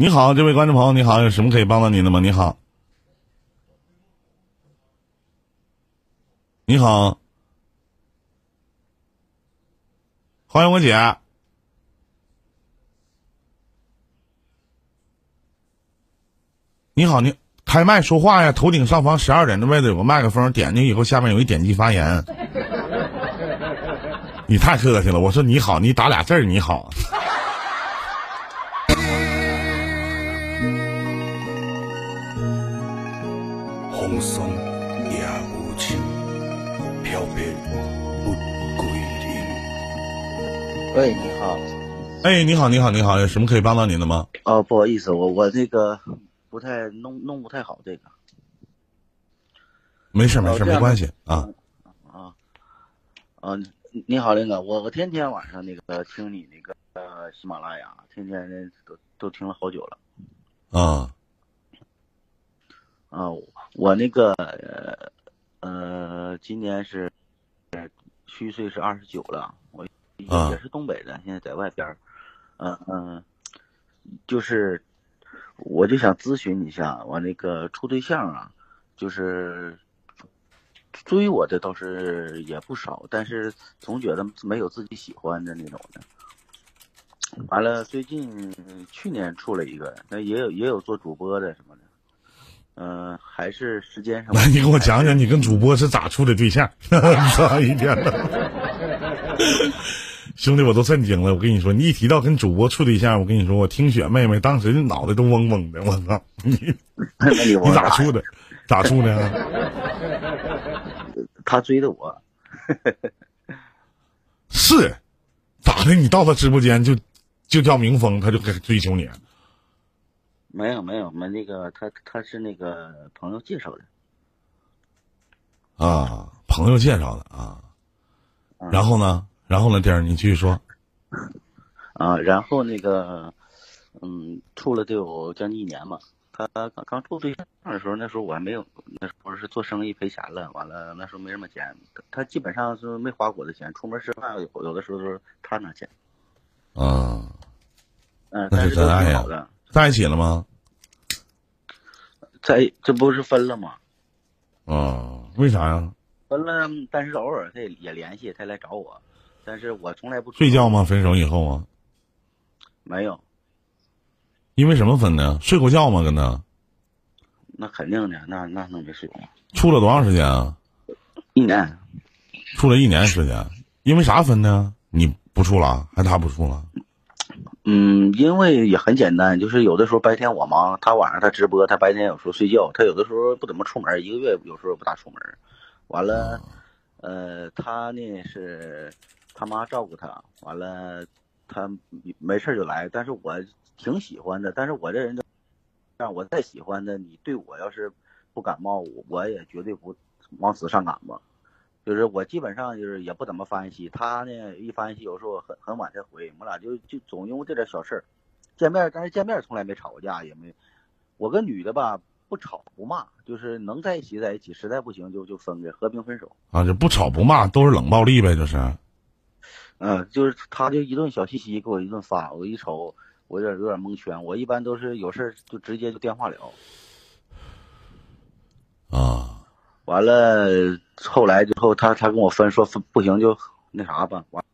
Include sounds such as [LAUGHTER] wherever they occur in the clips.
你好，这位观众朋友，你好，有什么可以帮到您的吗？你好，你好，欢迎我姐。你好，你开麦说话呀！头顶上方十二点的位置有个麦克风，点进去以后下面有一点击发言。[LAUGHS] 你太客气了，我说你好，你打俩字儿你好。风霜也无情，飘泊不归人。喂，你好。哎，你好，你好，你好，有什么可以帮到您的吗？哦，不好意思，我我这个不太弄弄不太好这个没事，没事，没关系啊。啊啊，你你好，林哥，我我天天晚上那个听你那个呃喜马拉雅，天天都都听了好久了啊啊。我那个呃呃，今年是呃虚岁是二十九了，我也是东北的，现在在外边儿，嗯、嗯、就是我就想咨询一下，我那个处对象啊，就是追我的倒是也不少，但是总觉得没有自己喜欢的那种的。完了，最近去年处了一个，那也有也有做主播的什么的，嗯、还是时间上。来，你给我讲讲你跟主播是咋处的对象？[LAUGHS] 咋一天的，[LAUGHS] 兄弟，我都震惊了。我跟你说，你一提到跟主播处对象，我跟你说，我听雪妹妹当时脑袋都嗡嗡的。我操，[LAUGHS] 你你咋处的？咋处的啊？他追的我，是咋的？你到他直播间就就叫明峰，他就开始追求你？没有没有，我们那个他他是那个朋友介绍的。啊，朋友介绍的啊。然后呢？然后呢？弟儿，你继续说。啊，然后那个，嗯，处了得有将近一年吧。他刚刚处对象的时候，那时候我还没有，那时候是做生意赔钱了，完了那时候没什么钱，他基本上是没花我的钱，出门吃饭有有的时候都是他拿钱，啊，嗯，那但是真爱呀挺好的。在一起了吗？在这不是分了吗？啊，为啥呀？分了，但是偶尔他也也联系，他来找我，但是我从来不睡觉吗？分手以后啊？没有，因为什么分的？睡过觉吗？跟他那肯定的，那那能没睡过？处了多长时间啊？一年，处了一年时间，因为啥分的？你不处了，还他不处了？嗯，因为也很简单，就是有的时候白天我忙，他晚上他直播，他白天有时候睡觉，他有的时候不怎么出门，一个月有时候不大出门。完了，呃，他呢是他妈照顾他，完了他没事就来，但是我挺喜欢的，但是我这人就，让我再喜欢的，你对我要是不感冒，我我也绝对不往死上赶吧。就是我基本上就是也不怎么发信息，他呢一发信息有时候很很晚才回，我俩就就总因为这点小事儿见面，但是见面从来没吵过架，也没我跟女的吧不吵不骂，就是能在一起在一起，实在不行就就分开，和平分手。啊，就不吵不骂都是冷暴力呗，就是。嗯，就是他就一顿小信息给我一顿发，我一瞅我有点有点蒙圈，我一般都是有事就直接就电话聊。啊，完了，后来之后他他跟我分说分不行就那啥吧，完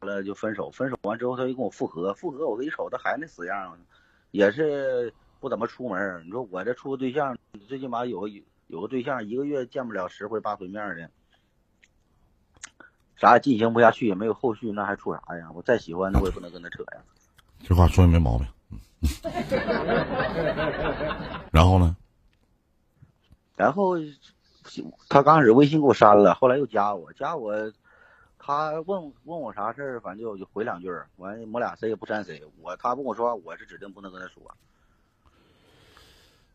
了就分手。分手完之后他又跟我复合，复合我一瞅他还那死样，也是不怎么出门。你说我这处个对象，最起码有个有个对象，一个月见不了十回八回面的，啥也进行不下去，也没有后续，那还处啥呀？我再喜欢，那我也不能跟他扯呀。这话说的没毛病。嗯 [LAUGHS] 然后呢？然后他刚开始微信给我删了，后来又加我，加我，他问问我啥事儿，反正就就回两句儿，完我俩谁也不删谁。我他跟我说话，我是指定不能跟他说。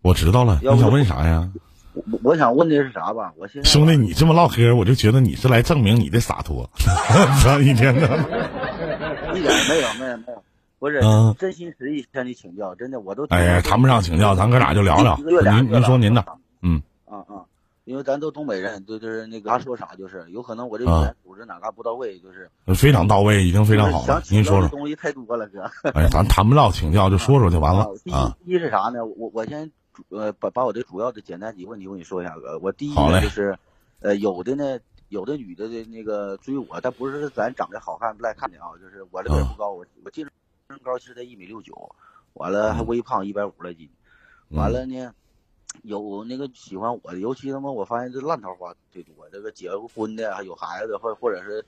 我知道了，你想问啥呀？我我想问的是啥吧？我现在兄弟，你这么唠嗑，我就觉得你是来证明你的洒脱。[LAUGHS] 操一天的，[LAUGHS] 一点没有没有没有，不是、嗯真心实意向你请教，真的我都哎呀，谈不上请教，咱哥俩就聊聊。您您说您的，嗯，啊啊，因为咱都东北人，就就是那个他说啥，就是有可能我这语啊言组织哪嘎不到位，就是非常到位，已经非常好您说说，东西太多了，哥。哎，咱谈不到请教，就说说就完了啊第一是啥呢？我我先主呃把把我的主要的简单几个问题我跟你说一下，哥。我第一就是，呃，有的呢，有的女的的那个追我，但不是咱长得好看不赖看的啊，就是我这个不高，我我净身高其实才一米六九，完了还嗯微胖一百五来斤，嗯完了呢。有那个喜欢我的，尤其他妈我发现这烂桃花最多，这个结过婚的，还有孩子，或或者是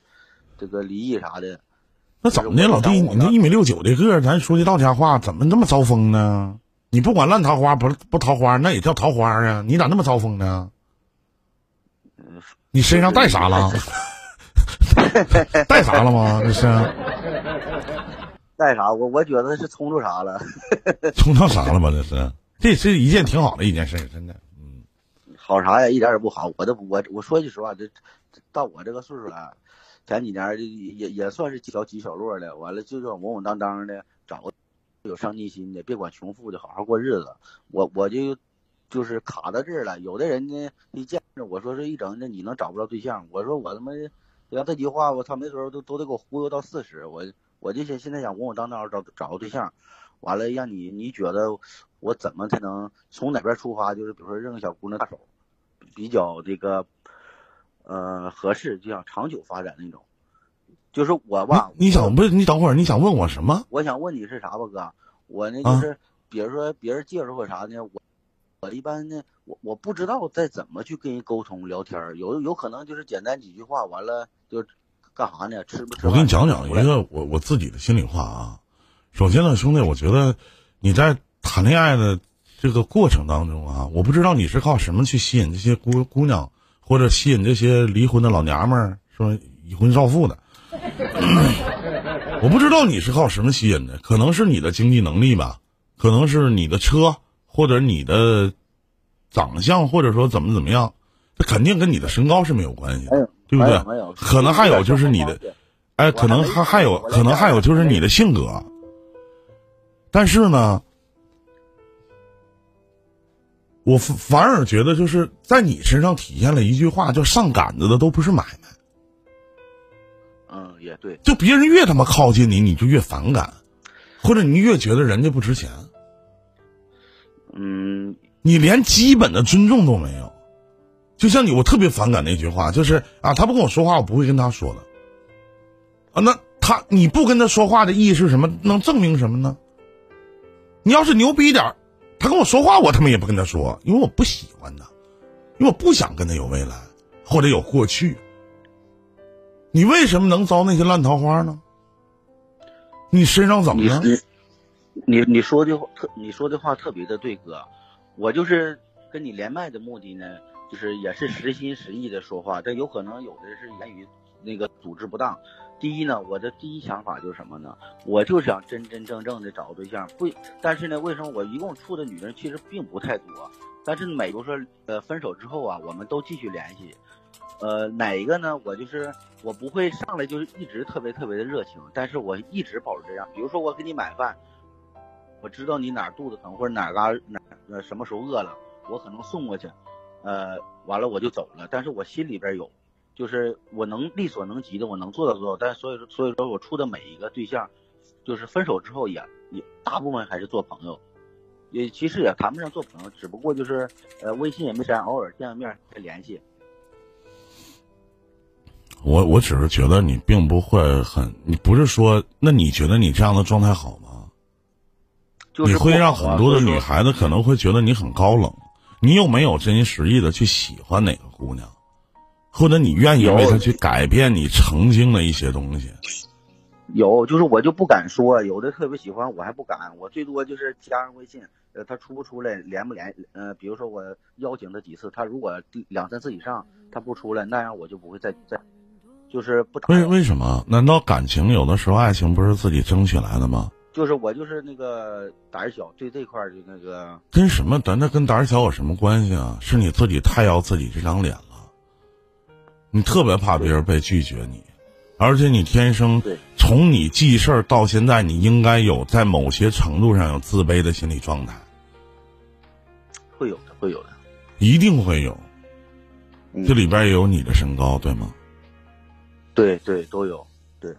这个离异啥的，那怎么的，老弟，你那一米六九的个，咱说句到家话，怎么那么招风呢？你不管烂桃花不不桃花，那也叫桃花啊！你咋那么招风呢？嗯，你身上带啥了？[LAUGHS] 带啥了吗？这是带啥？我我觉得是冲着啥了。[LAUGHS] 冲到啥了吗？这是，这是一件挺好的一件事，真的。嗯，好啥呀？一点也不好。我都我我说句实话，这到我这个岁数了，前几年也也算是小起小落的，完了就这种稳稳当当的，找个有上进心的，别管穷富的，好好过日子。我我就就是卡到这儿了。有的人呢，一见着我说是一整，那你能找不着对象？我说我他妈要这句话，我操，没准都都得给我忽悠到四十。我我就想现在想稳稳当当找找个对象，完了让你你觉得我怎么才能从哪边出发？就是比如说认个小姑娘大手，比较这个呃合适，就想长久发展那种。就是我吧，你你想不是？你等会儿，你想问我什么？我想问你是啥吧，哥？我呢啊就是，比如说别人介绍或啥呢，我我一般呢，我我不知道再怎么去跟人沟通聊天，有有可能就是简单几句话，完了就干啥呢？吃不吃？我跟你讲讲一个我我自己的心里话啊。首先呢，兄弟，我觉得你在谈恋爱的这个过程当中啊，我不知道你是靠什么去吸引这些姑姑娘，或者吸引这些离婚的老娘们儿，说已婚少妇的。[COUGHS] 我不知道你是靠什么吸引的，可能是你的经济能力吧，可能是你的车，或者你的长相，或者说怎么怎么样，这肯定跟你的身高是没有关系的，对不对？可能还有就是你的，哎，可能还还有，可能还有就是你的性格。但是呢，我反反而觉得就是在你身上体现了一句话，叫上杆子的都不是买卖。嗯，也对，就别人越他妈靠近你，你就越反感，或者你越觉得人家不值钱，嗯，你连基本的尊重都没有。就像你，我特别反感那句话，就是啊，他不跟我说话，我不会跟他说的。啊，那他你不跟他说话的意义是什么？能证明什么呢？你要是牛逼点儿他跟我说话，我他妈也不跟他说，因为我不喜欢他，因为我不想跟他有未来或者有过去。你为什么能招那些烂桃花呢？你身上怎么了？你你说的话特你说的话特别的对，哥，我就是跟你连麦的目的呢，就是也是实心实意的说话，但有可能有的是言语那个组织不当。第一呢，我的第一想法就是什么呢？我就想真真正正的找个对象，不，但是呢，为什么我一共处的女人其实并不太多？但是每个说呃分手之后啊，我们都继续联系。呃，哪一个呢？我就是我不会上来就是一直特别特别的热情，但是我一直保持这样。比如说我给你买饭，我知道你哪肚子疼或者哪儿嘎哪呃什么时候饿了，我可能送过去，呃，完了我就走了。但是我心里边有，就是我能力所能及的，我能做到做到。但所以说，所以说我处的每一个对象，就是分手之后也也大部分还是做朋友，也其实也谈不上做朋友，只不过就是呃微信也没删，偶尔见个面再联系。我我只是觉得你并不会很，你不是说，那你觉得你这样的状态好吗？就是你会让很多的女孩子可能会觉得你很高冷，你有没有真心实意的去喜欢哪个姑娘，或者你愿意为他去改变你曾经的一些东西？有，就是我就不敢说，有的特别喜欢我还不敢，我最多就是加上微信，呃，他出不出来，连不连，呃，比如说我邀请他几次，他如果第两三次以上他不出来，那样我就不会再再，就是不打为，为什么？难道感情有的时候爱情不是自己争取来的吗？就是我就是那个胆小，对这块儿就那个，跟什么？咱这跟胆小有什么关系啊？是你自己太要自己这张脸了，你特别怕别人被拒绝你，而且你天生对从你记事儿到现在，你应该有在某些程度上有自卑的心理状态，会有的，会有的，一定会有。嗯这里边也有你的身高，对吗？对对都有，对，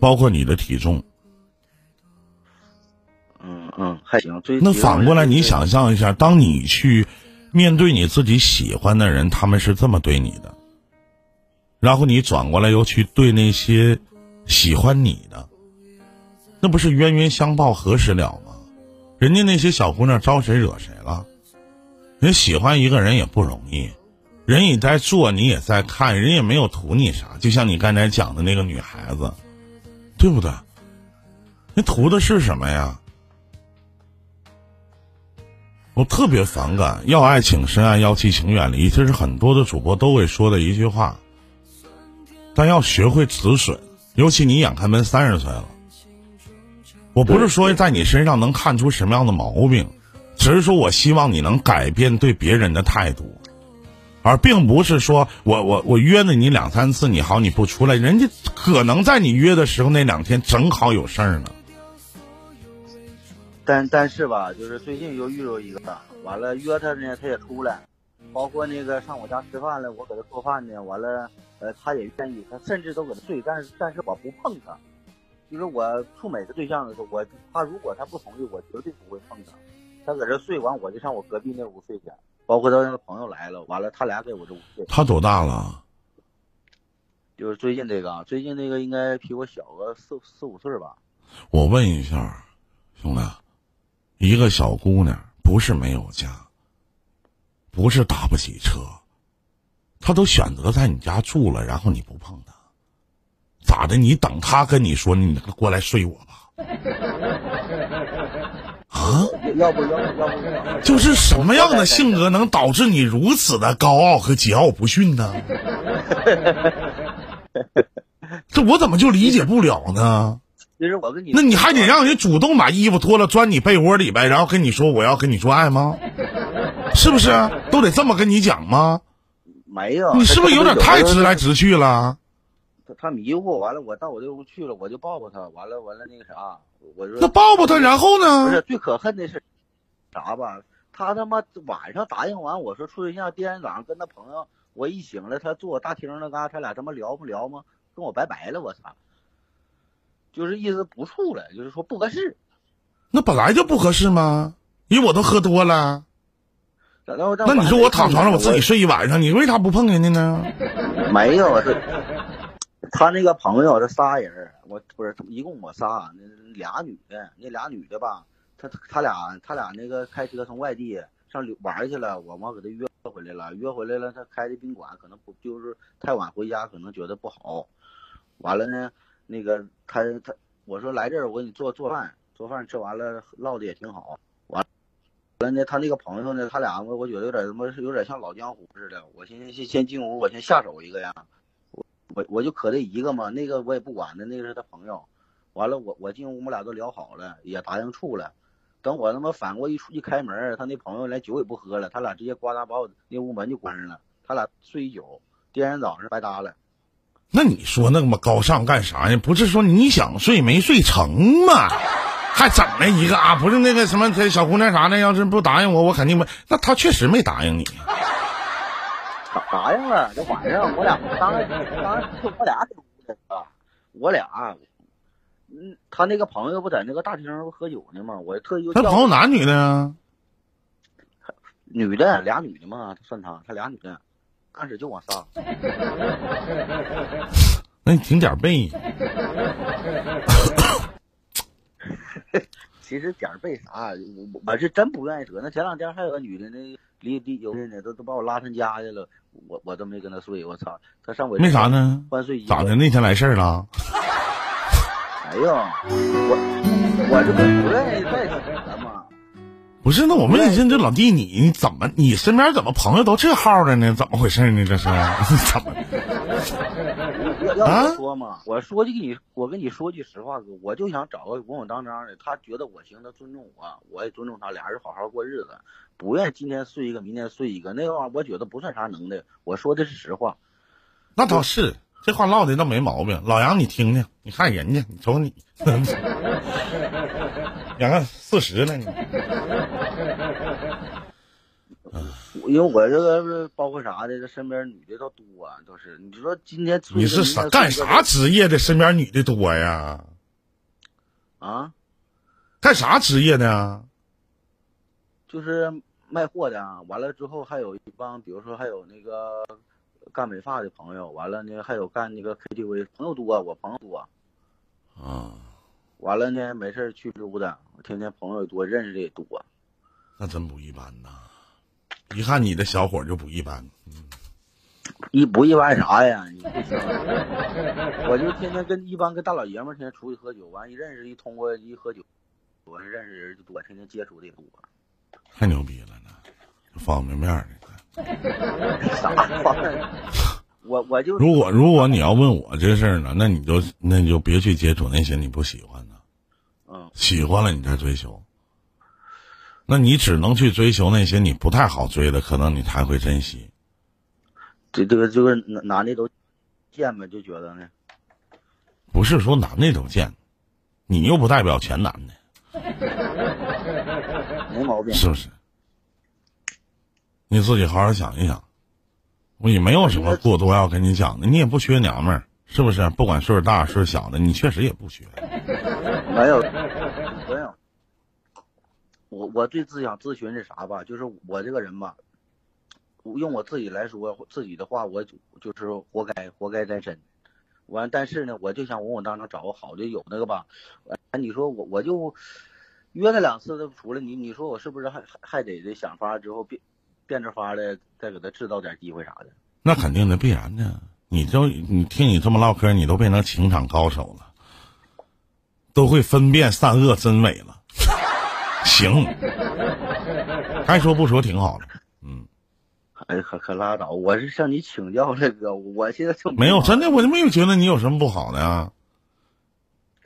包括你的体重。嗯嗯还行。最那反过来，你。想象一下，当你去面对你自己喜欢的人，他们是这么对你的，然后你转过来又去对那些喜欢你的，那不是冤冤相报何时了吗？人家那些小姑娘招谁惹谁了？人喜欢一个人也不容易，人也在做，你也在看，人也没有图你啥。就像你刚才讲的那个女孩子，对不对？那图的是什么呀？我特别反感“要爱请深爱，要气请远离”，这是很多的主播都会说的一句话。但要学会止损，尤其你眼看奔三十岁了。我不是说在你身上能看出什么样的毛病，只是说我希望你能改变对别人的态度，而并不是说我我我约了你两三次，你好你不出来，人家可能在你约的时候那两天正好有事儿呢。但但是吧，就是最近又遇着一个，完了约他呢，他也出来，包括那个上我家吃饭了，我给他做饭呢，完了，呃，他也愿意，他甚至都给他睡，但是但是我不碰他，就是我处每个对象的时候，我他如果他不同意，我绝对不会碰他，他搁这睡完，我就上我隔壁那屋睡去，包括他那个朋友来了，完了他俩给我这屋睡，他多大了？就是最近这个，啊，最近那个应该比我小个四四五岁吧，我问一下，兄弟，一个小姑娘不是没有家，不是打不起车，她都选择在你家住了，然后你不碰她，咋的？你等她跟你说，你过来睡我吧？[LAUGHS] 啊？要不要不要不要，就是什么样的性格能导致你如此的高傲和桀骜不驯呢？[LAUGHS] 这我怎么就理解不了呢？其实我跟你，那你还得让人主动把衣服脱了，钻你被窝里边，然后跟你说我要跟你做爱吗？是不是？都得这么跟你讲吗？没有，你是不是有点太直来直？去了？他他迷糊，完了我到我这屋去了，我就抱抱他，完了完了那个啥，我说那抱抱他，然后呢不是？最可恨的是啥吧？他他妈晚上答应完我说处对象，第二天早上跟他朋友，我一醒了，他坐我大厅那嘎，他俩他妈聊不聊吗？跟我拜拜了，我操！就是意思不处了，就是说不合适。那本来就不合适吗？因为我都喝多了。那你说我躺床上我自己睡一晚上，你为啥不碰人家呢？[LAUGHS] 没有，他他那个朋友，他仨人，我不是一共我仨，那俩女的，那俩女的吧，他他俩他俩那个开车从外地上旅玩去了，我妈给他约回来了，约回来了，他开的宾馆可能不就是太晚回家，可能觉得不好，完了呢，那个他他我说来这儿我给你做做饭，做饭吃完了唠的也挺好，完。完了呢，他那个朋友呢，他俩我我觉得有点他妈有点像老江湖似的。我寻思先先进屋，我先下手一个呀。我我我就可这一个嘛，那个我也不管的，那个是他朋友。完了，我我进屋，我们俩都聊好了，也答应处了。等我他妈反过一出一开门，他那朋友连酒也不喝了，他俩直接呱嗒把我那屋门就关上了。他俩睡一宿，第二天早上白搭了。那你说那么高尚干啥呀？不是说你想睡没睡成吗？还整了一个啊？不是那个什么这小姑娘啥的，要是不答应我，我肯定没。那她确实没答应你。答答应了，这晚上我俩当然当然是我俩我俩，嗯，他那个朋友不在那个大厅上喝酒呢吗？我特意他朋友男女的呀？女的俩女的嘛，算他，他俩女的，刚始就往上，[LAUGHS] 那你挺点儿背。[LAUGHS] 其实点儿背啥，我我是真不愿意说。那前两天还有个女的，那离离有的呢，都都把我拉她家去了，我我都没跟她睡，我操，她上我为啥？呢？咋的？？那天来事儿了？[LAUGHS] 哎呦，我我这不不愿意再扯了吗？不是，那我问你，这这老弟，你你怎么你身边怎么朋友都这号的呢？怎么回事呢？这是 [LAUGHS] 怎么？啊我说嘛，我说句跟你，我跟你说句实话，哥，我就想找个稳稳当当的，他觉得我行，他尊重我，我也尊重他，俩人好好过日子，不愿意今天睡一个，明天睡一个，那玩意儿我觉得不算啥能耐，我说的是实话。那倒是，这话唠的倒没毛病。老杨，你听听，你看人家，你瞅你，[LAUGHS] 两个四十了你。[LAUGHS] 因为我这个包括啥的，这身边女的都多，都是。你说今天你是啥干啥职业的？身边女的多呀？啊？干啥职业的？就是卖货的。完了之后还有一帮，比如说还有那个干美发的朋友。完了呢，还有干那个 KTV 朋友多，我朋友多。啊。完了呢，没事去溜达，天天朋友多，认识的也多。那真不一般呐！一看你的小伙就不一般。嗯。一不一般啥呀？我就天天跟一帮跟大老爷们天天出去喝酒，完一认识一通过一喝酒，我认识人就多，天天接触的也多。太牛逼了呢，方便面的。啥方便？我我就如果如果你要问我这事儿呢，那你就那你就别去接触那些你不喜欢的。嗯。喜欢了你再追求。那你只能去追求那些你不太好追的，可能你才会珍惜。这这个这个男的都贱呗，就觉得呢。不是说男的都贱，你又不代表全男的。[LAUGHS] 没毛病。是不是？你自己好好想一想。我也没有什么过多要跟你讲的，你也不缺娘们儿，是不是？不管岁数大岁数小的，你确实也不缺。没有，没有。我我最自想咨询是啥吧？就是我这个人吧，用我自己来说自己的话，我就是活该，活该单身。完，但是呢，我就想稳稳当当找个好的，有那个吧。完，你说我我就约了两次都出来，你你说我是不是还还得得想法之后变变着法的再给他制造点机会啥的？那肯定的，必然的。你就你听你这么唠嗑，你都变成情场高手了，都会分辨善恶真伪了。行，该说不说挺好的。嗯，哎，可可拉倒！我是向你请教这个，我现在就没有真的，我就没有觉得你有什么不好的呀。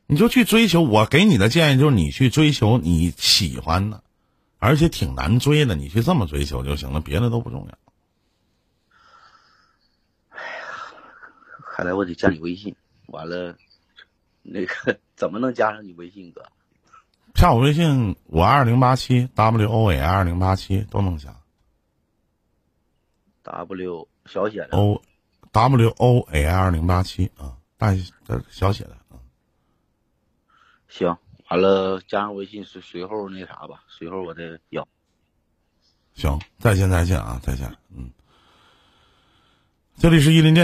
你就去追求，我给你的建议就是你去追求你喜欢的。而且挺难追的，你去这么追求就行了，别的都不重要。哎呀，看来我得加你微信。完了，[LAUGHS] 那个怎么能加上你微信哥？加我微信，我二零八七 W O A 二零八七都能加。W 小写的 O W O A 二零八七啊，大小写的啊。行。完了，加上微信随随后那啥吧，随后我再要。行，再见再见啊，再见，嗯。这里是伊林电。